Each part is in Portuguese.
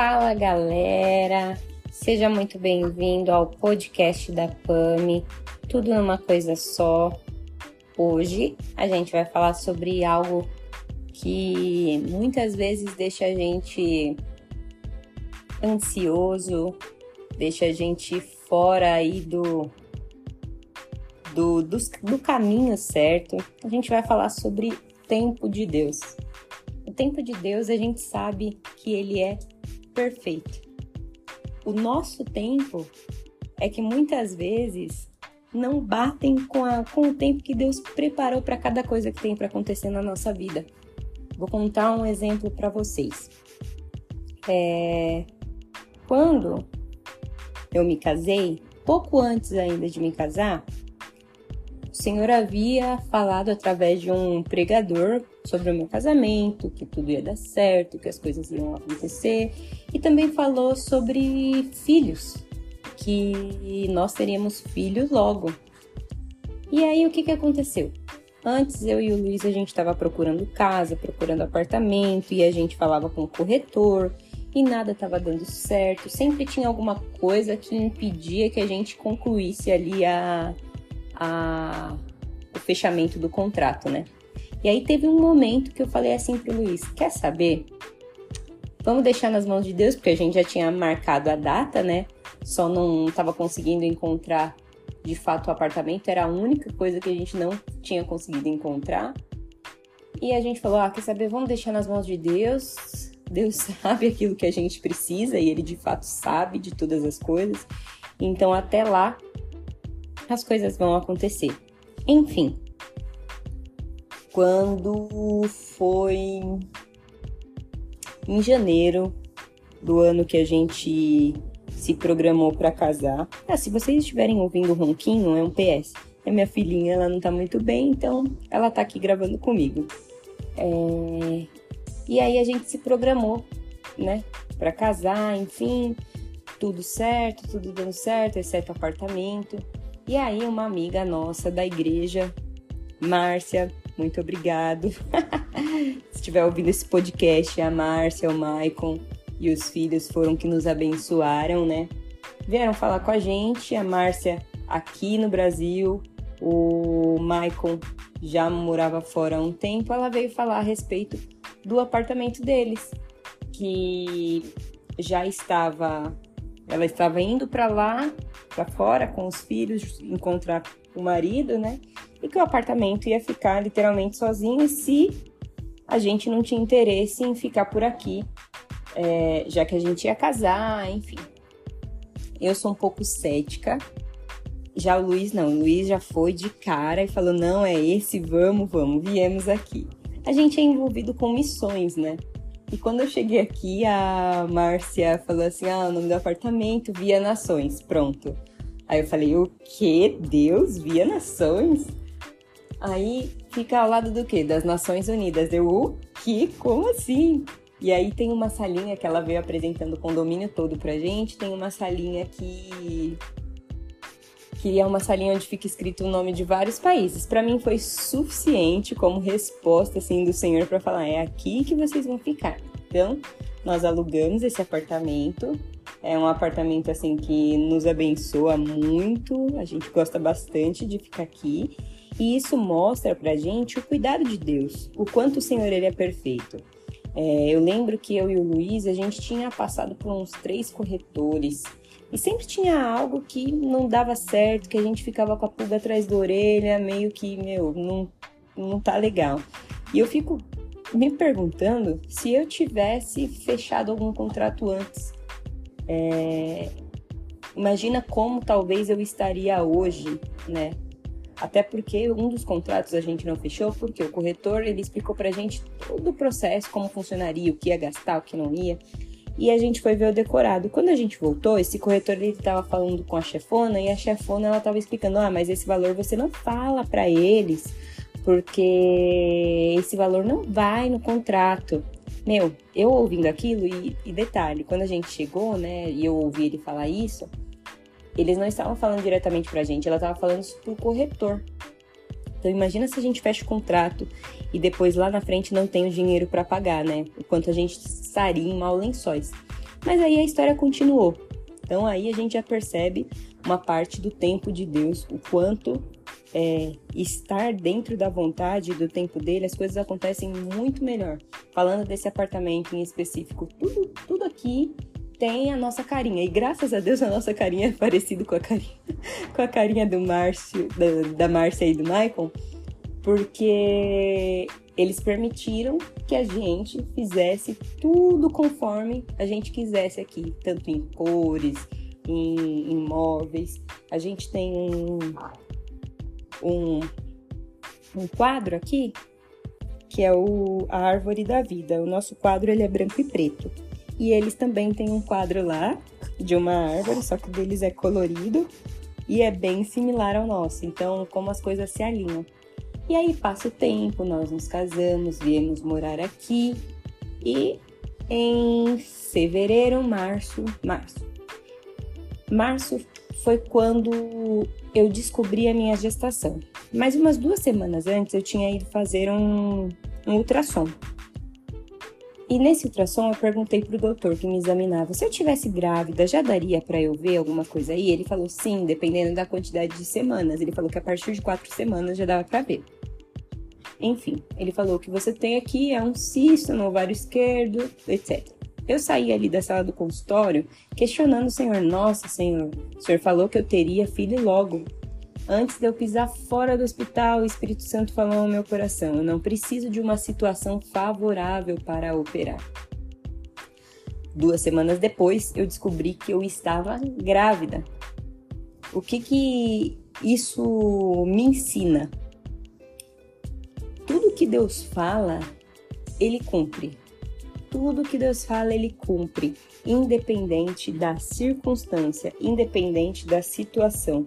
Fala galera, seja muito bem-vindo ao podcast da PAMI, tudo numa coisa só. Hoje a gente vai falar sobre algo que muitas vezes deixa a gente ansioso, deixa a gente fora aí do, do, do, do caminho certo. A gente vai falar sobre tempo de Deus. O tempo de Deus a gente sabe que ele é perfeito. O nosso tempo é que muitas vezes não batem com, a, com o tempo que Deus preparou para cada coisa que tem para acontecer na nossa vida. Vou contar um exemplo para vocês. É, quando eu me casei, pouco antes ainda de me casar, o Senhor havia falado através de um pregador sobre o meu casamento, que tudo ia dar certo, que as coisas iam acontecer, e também falou sobre filhos, que nós teríamos filhos logo. E aí o que, que aconteceu? Antes eu e o Luiz a gente estava procurando casa, procurando apartamento e a gente falava com o corretor e nada estava dando certo. Sempre tinha alguma coisa que impedia que a gente concluísse ali a, a, o fechamento do contrato, né? E aí teve um momento que eu falei assim pro Luiz: quer saber? Vamos deixar nas mãos de Deus, porque a gente já tinha marcado a data, né? Só não estava conseguindo encontrar de fato o apartamento, era a única coisa que a gente não tinha conseguido encontrar. E a gente falou: ah, quer saber? Vamos deixar nas mãos de Deus. Deus sabe aquilo que a gente precisa e Ele de fato sabe de todas as coisas. Então, até lá, as coisas vão acontecer. Enfim, quando foi em janeiro do ano que a gente se programou para casar. Ah, se vocês estiverem ouvindo o ronquinho, é um PS. É minha filhinha, ela não tá muito bem, então ela tá aqui gravando comigo. É... E aí a gente se programou, né, para casar, enfim, tudo certo, tudo dando certo, exceto apartamento. E aí uma amiga nossa da igreja, Márcia, muito obrigado. Se estiver ouvindo esse podcast, a Márcia, o Maicon e os filhos foram que nos abençoaram, né? Vieram falar com a gente, a Márcia aqui no Brasil, o Maicon já morava fora há um tempo, ela veio falar a respeito do apartamento deles, que já estava, ela estava indo para lá, para fora com os filhos, encontrar o marido, né? e que o apartamento ia ficar literalmente sozinho se a gente não tinha interesse em ficar por aqui, é, já que a gente ia casar, enfim. Eu sou um pouco cética. Já o Luiz não, o Luiz já foi de cara e falou: não, é esse, vamos, vamos, viemos aqui. A gente é envolvido com missões, né? E quando eu cheguei aqui, a Márcia falou assim: ah, o nome do apartamento, Via Nações, pronto. Aí eu falei: o que? Deus, Via Nações? Aí fica ao lado do quê? Das Nações Unidas. Eu, o que? Como assim? E aí tem uma salinha que ela veio apresentando o condomínio todo pra gente. Tem uma salinha que que é uma salinha onde fica escrito o nome de vários países. Para mim foi suficiente como resposta assim do Senhor para falar é aqui que vocês vão ficar. Então, nós alugamos esse apartamento. É um apartamento assim que nos abençoa muito. A gente gosta bastante de ficar aqui. E isso mostra pra gente o cuidado de Deus, o quanto o Senhor ele é perfeito. É, eu lembro que eu e o Luiz, a gente tinha passado por uns três corretores e sempre tinha algo que não dava certo, que a gente ficava com a pulga atrás da orelha, meio que, meu, não, não tá legal. E eu fico me perguntando se eu tivesse fechado algum contrato antes. É, imagina como talvez eu estaria hoje, né? Até porque um dos contratos a gente não fechou, porque o corretor ele explicou pra gente todo o processo, como funcionaria, o que ia gastar, o que não ia. E a gente foi ver o decorado. Quando a gente voltou, esse corretor ele estava falando com a chefona e a chefona ela estava explicando: "Ah, mas esse valor você não fala para eles, porque esse valor não vai no contrato". Meu, eu ouvindo aquilo e, e detalhe, quando a gente chegou, né, e eu ouvi ele falar isso, eles não estavam falando diretamente pra gente, ela estava falando isso pro corretor. Então imagina se a gente fecha o contrato e depois lá na frente não tem o dinheiro para pagar, né? Quanto a gente estaria em mal lençóis. Mas aí a história continuou. Então aí a gente já percebe uma parte do tempo de Deus, o quanto é, estar dentro da vontade do tempo dele, as coisas acontecem muito melhor. Falando desse apartamento em específico, tudo, tudo aqui tem a nossa carinha. E graças a Deus a nossa carinha é parecida com a carinha, com a carinha do Márcio, da, da Márcia e do Michael, porque eles permitiram que a gente fizesse tudo conforme a gente quisesse aqui, tanto em cores, em, em móveis. A gente tem um, um, um quadro aqui que é o, a árvore da vida. O nosso quadro ele é branco e preto. E eles também têm um quadro lá de uma árvore, só que deles é colorido e é bem similar ao nosso. Então, como as coisas se alinham. E aí passa o tempo, nós nos casamos, viemos morar aqui e em fevereiro, março, março. Março foi quando eu descobri a minha gestação. Mas umas duas semanas antes eu tinha ido fazer um, um ultrassom. E nesse ultrassom eu perguntei pro doutor que me examinava, se eu tivesse grávida, já daria para eu ver alguma coisa aí? Ele falou sim, dependendo da quantidade de semanas. Ele falou que a partir de quatro semanas já dava para ver. Enfim, ele falou que você tem aqui é um cisto no ovário esquerdo, etc. Eu saí ali da sala do consultório questionando o Senhor, nossa Senhor, o Senhor falou que eu teria filho logo. Antes de eu pisar fora do hospital, o Espírito Santo falou no meu coração: eu não preciso de uma situação favorável para operar. Duas semanas depois, eu descobri que eu estava grávida. O que que isso me ensina? Tudo que Deus fala, ele cumpre. Tudo que Deus fala, ele cumpre, independente da circunstância, independente da situação.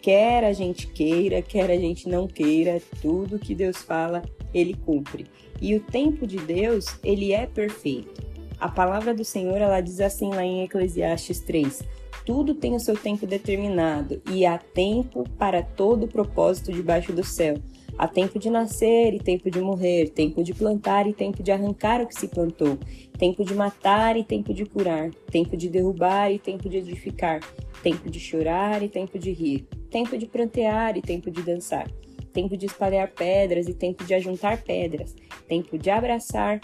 Quer a gente queira, quer a gente não queira, tudo que Deus fala, ele cumpre. E o tempo de Deus, ele é perfeito. A palavra do Senhor, ela diz assim lá em Eclesiastes 3: Tudo tem o seu tempo determinado, e há tempo para todo o propósito debaixo do céu. Há tempo de nascer e tempo de morrer, tempo de plantar e tempo de arrancar o que se plantou, tempo de matar e tempo de curar, tempo de derrubar e tempo de edificar, tempo de chorar e tempo de rir, tempo de prantear e tempo de dançar, tempo de espalhar pedras e tempo de ajuntar pedras, tempo de abraçar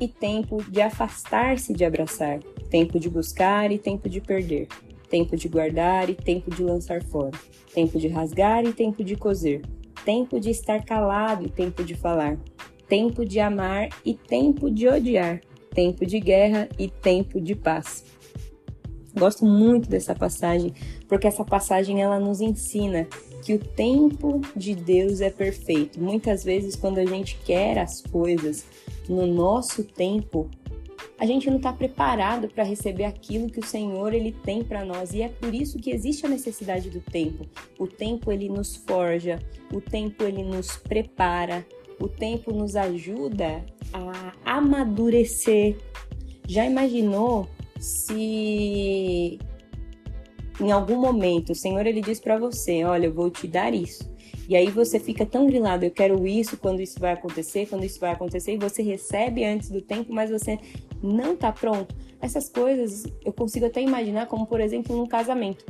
e tempo de afastar-se de abraçar, tempo de buscar e tempo de perder, tempo de guardar e tempo de lançar fora, tempo de rasgar e tempo de coser tempo de estar calado e tempo de falar, tempo de amar e tempo de odiar, tempo de guerra e tempo de paz. Gosto muito dessa passagem, porque essa passagem ela nos ensina que o tempo de Deus é perfeito. Muitas vezes quando a gente quer as coisas no nosso tempo, a gente não está preparado para receber aquilo que o Senhor ele tem para nós e é por isso que existe a necessidade do tempo. O tempo ele nos forja, o tempo ele nos prepara, o tempo nos ajuda a amadurecer. Já imaginou se em algum momento o Senhor ele diz para você, olha, eu vou te dar isso. E aí você fica tão grilado, eu quero isso, quando isso vai acontecer, quando isso vai acontecer, e você recebe antes do tempo, mas você não está pronto. Essas coisas eu consigo até imaginar como, por exemplo, num casamento.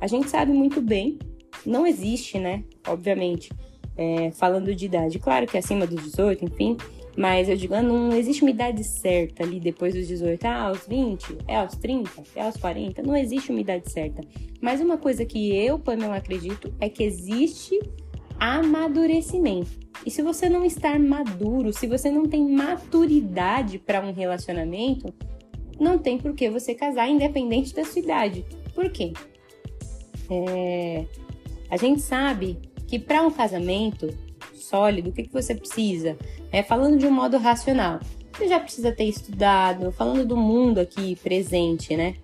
A gente sabe muito bem, não existe, né? Obviamente, é, falando de idade. Claro que é acima dos 18, enfim, mas eu digo, ah, não existe uma idade certa ali depois dos 18, ah, aos 20, é aos 30, é aos 40, não existe uma idade certa. Mas uma coisa que eu, Pamela, acredito é que existe amadurecimento. E se você não estar maduro, se você não tem maturidade para um relacionamento, não tem por que você casar independente da sua idade. Por quê? É... A gente sabe que para um casamento sólido, o que, que você precisa? É, falando de um modo racional, você já precisa ter estudado, falando do mundo aqui presente, né?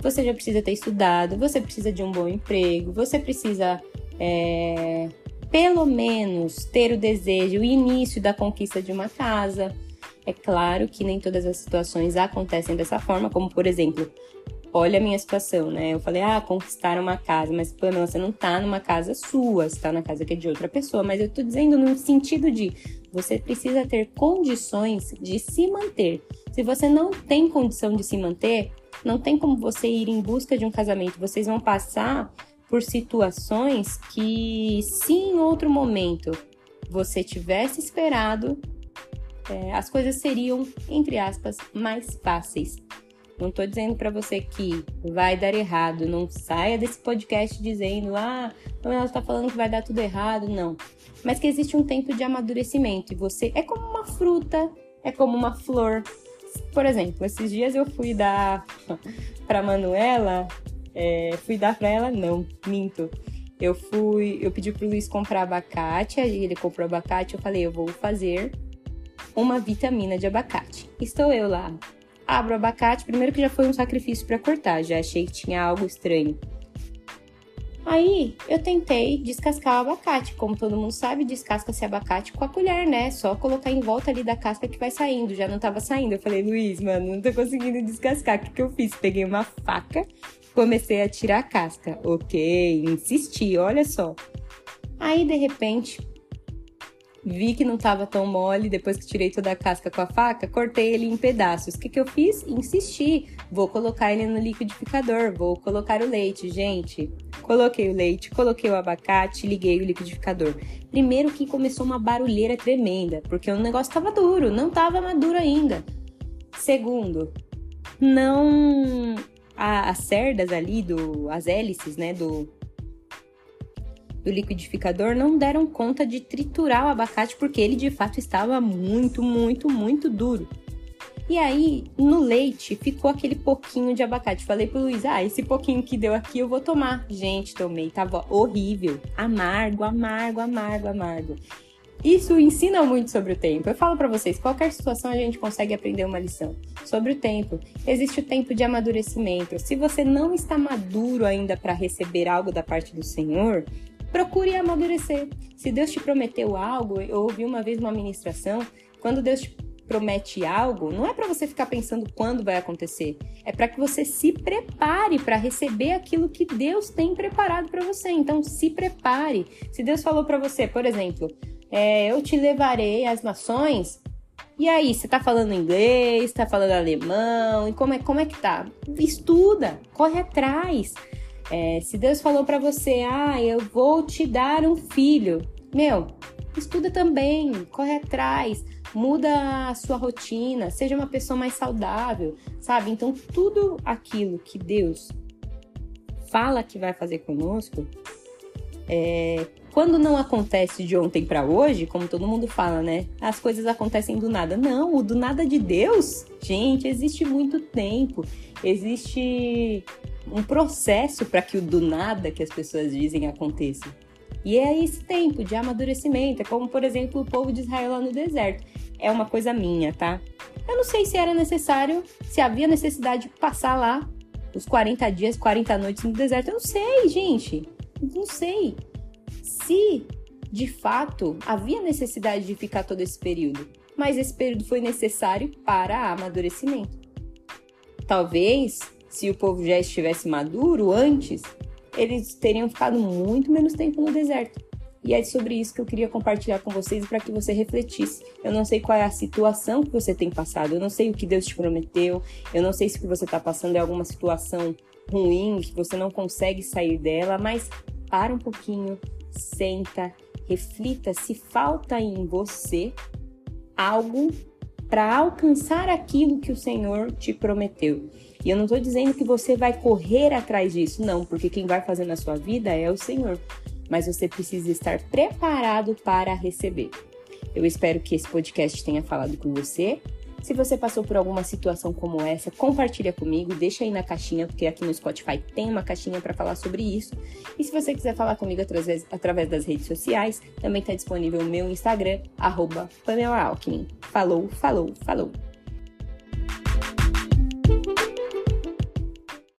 Você já precisa ter estudado, você precisa de um bom emprego, você precisa é, pelo menos ter o desejo, o início da conquista de uma casa. É claro que nem todas as situações acontecem dessa forma, como por exemplo, olha a minha situação, né? Eu falei, ah, conquistar uma casa, mas Pamela, você não tá numa casa sua, você tá na casa que é de outra pessoa. Mas eu tô dizendo no sentido de você precisa ter condições de se manter. Se você não tem condição de se manter, Não tem como você ir em busca de um casamento. Vocês vão passar por situações que, se em outro momento você tivesse esperado, é, as coisas seriam, entre aspas, mais fáceis. Não estou dizendo para você que vai dar errado. Não saia desse podcast dizendo, ah, ela está falando que vai dar tudo errado. Não. Mas que existe um tempo de amadurecimento. E você é como uma fruta, é como uma flor. Por exemplo, esses dias eu fui dar para Manuela, é, fui dar para ela, não, minto. Eu fui, eu pedi pro Luiz comprar abacate, aí ele comprou abacate, eu falei, eu vou fazer uma vitamina de abacate. Estou eu lá Abro o abacate, primeiro que já foi um sacrifício para cortar, já achei que tinha algo estranho. Aí eu tentei descascar o abacate. Como todo mundo sabe, descasca-se abacate com a colher, né? Só colocar em volta ali da casca que vai saindo. Já não tava saindo. Eu falei, Luiz, mano, não tô conseguindo descascar. O que, que eu fiz? Peguei uma faca, comecei a tirar a casca. Ok, insisti, olha só. Aí, de repente, Vi que não estava tão mole, depois que tirei toda a casca com a faca, cortei ele em pedaços. O que, que eu fiz? Insisti. Vou colocar ele no liquidificador, vou colocar o leite, gente. Coloquei o leite, coloquei o abacate, liguei o liquidificador. Primeiro que começou uma barulheira tremenda, porque o negócio estava duro, não estava maduro ainda. Segundo, não as cerdas ali do as hélices, né, do do liquidificador não deram conta de triturar o abacate porque ele de fato estava muito, muito, muito duro. E aí, no leite, ficou aquele pouquinho de abacate. Falei pro Luiz, ah, esse pouquinho que deu aqui eu vou tomar. Gente, tomei, tava horrível. Amargo, amargo, amargo, amargo. Isso ensina muito sobre o tempo. Eu falo para vocês, qualquer situação a gente consegue aprender uma lição sobre o tempo. Existe o tempo de amadurecimento. Se você não está maduro ainda para receber algo da parte do Senhor, procure amadurecer. Se Deus te prometeu algo, eu ouvi uma vez uma ministração, quando Deus te promete algo, não é para você ficar pensando quando vai acontecer, é para que você se prepare para receber aquilo que Deus tem preparado para você. Então, se prepare. Se Deus falou para você, por exemplo, é, eu te levarei às nações. E aí, você tá falando inglês, tá falando alemão, e como é, como é que tá? Estuda, corre atrás. É, se Deus falou para você, ah, eu vou te dar um filho, meu, estuda também, corre atrás, muda a sua rotina, seja uma pessoa mais saudável, sabe? Então, tudo aquilo que Deus fala que vai fazer conosco, é, quando não acontece de ontem para hoje, como todo mundo fala, né? As coisas acontecem do nada. Não, o do nada de Deus, gente, existe muito tempo. Existe um processo para que o do nada que as pessoas dizem aconteça. E é esse tempo de amadurecimento, é como, por exemplo, o povo de Israel lá no deserto. É uma coisa minha, tá? Eu não sei se era necessário, se havia necessidade de passar lá os 40 dias, 40 noites no deserto. Eu não sei, gente. Não sei. Se de fato havia necessidade de ficar todo esse período, mas esse período foi necessário para amadurecimento. Talvez se o povo já estivesse maduro antes, eles teriam ficado muito menos tempo no deserto. E é sobre isso que eu queria compartilhar com vocês para que você refletisse. Eu não sei qual é a situação que você tem passado, eu não sei o que Deus te prometeu, eu não sei se o que você está passando é alguma situação ruim, que você não consegue sair dela, mas para um pouquinho, senta, reflita se falta em você algo para alcançar aquilo que o Senhor te prometeu. E eu não estou dizendo que você vai correr atrás disso, não, porque quem vai fazer na sua vida é o Senhor. Mas você precisa estar preparado para receber. Eu espero que esse podcast tenha falado com você. Se você passou por alguma situação como essa, compartilha comigo, deixa aí na caixinha, porque aqui no Spotify tem uma caixinha para falar sobre isso. E se você quiser falar comigo através, através das redes sociais, também está disponível o meu Instagram, arroba. Falou, falou, falou!